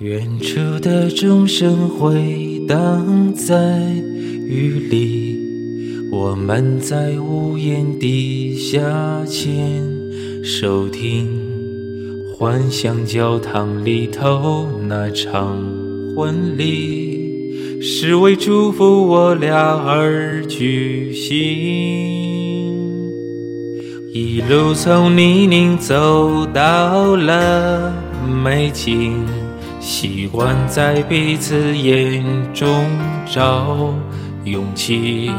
远处的钟声回荡在雨里，我们在屋檐底下牵手听，幻想教堂里头那场婚礼，是为祝福我俩而举行。一路从泥泞走到了美景。习惯在彼此眼中找勇气，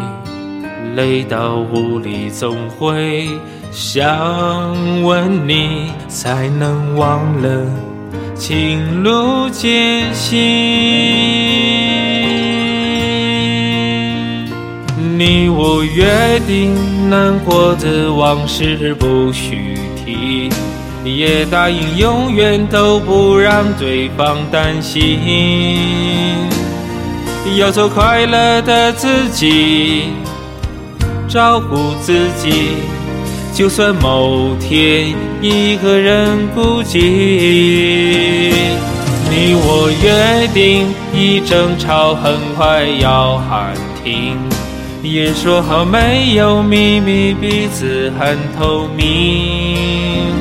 累到无力，总会想问你，才能忘了情路艰辛。你我约定，难过的往事不许提。你也答应永远都不让对方担心，要做快乐的自己，照顾自己。就算某天一个人孤寂，你我约定，一争吵很快要喊停。也说好没有秘密，彼此很透明。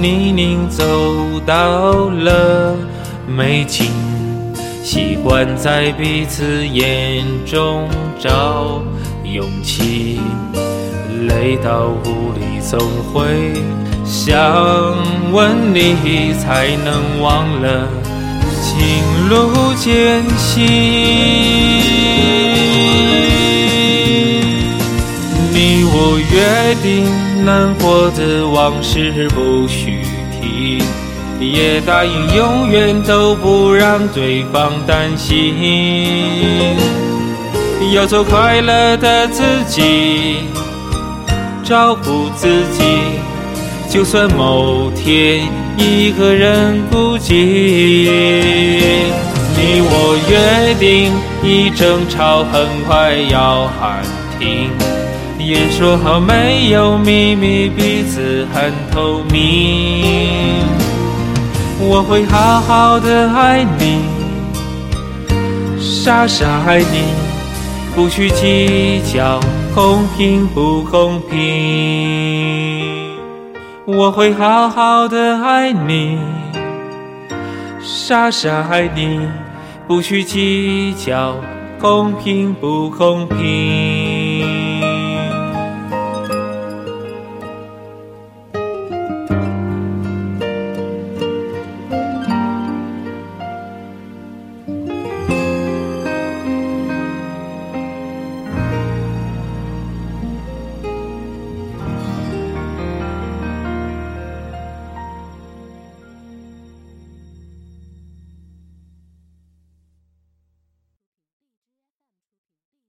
泥泞走到了美景，习惯在彼此眼中找勇气。累到无力，总会想问你，才能忘了情路艰辛。你我约定。难过的往事不许提，也答应永远都不让对方担心。要做快乐的自己，照顾自己。就算某天一个人孤寂，你我约定，一争吵很快要喊停。也说好没有秘密，彼此很透明。我会好好的爱你，傻傻爱你，不去计较公平不公平。我会好好的爱你，傻傻爱你，不去计较公平不公平。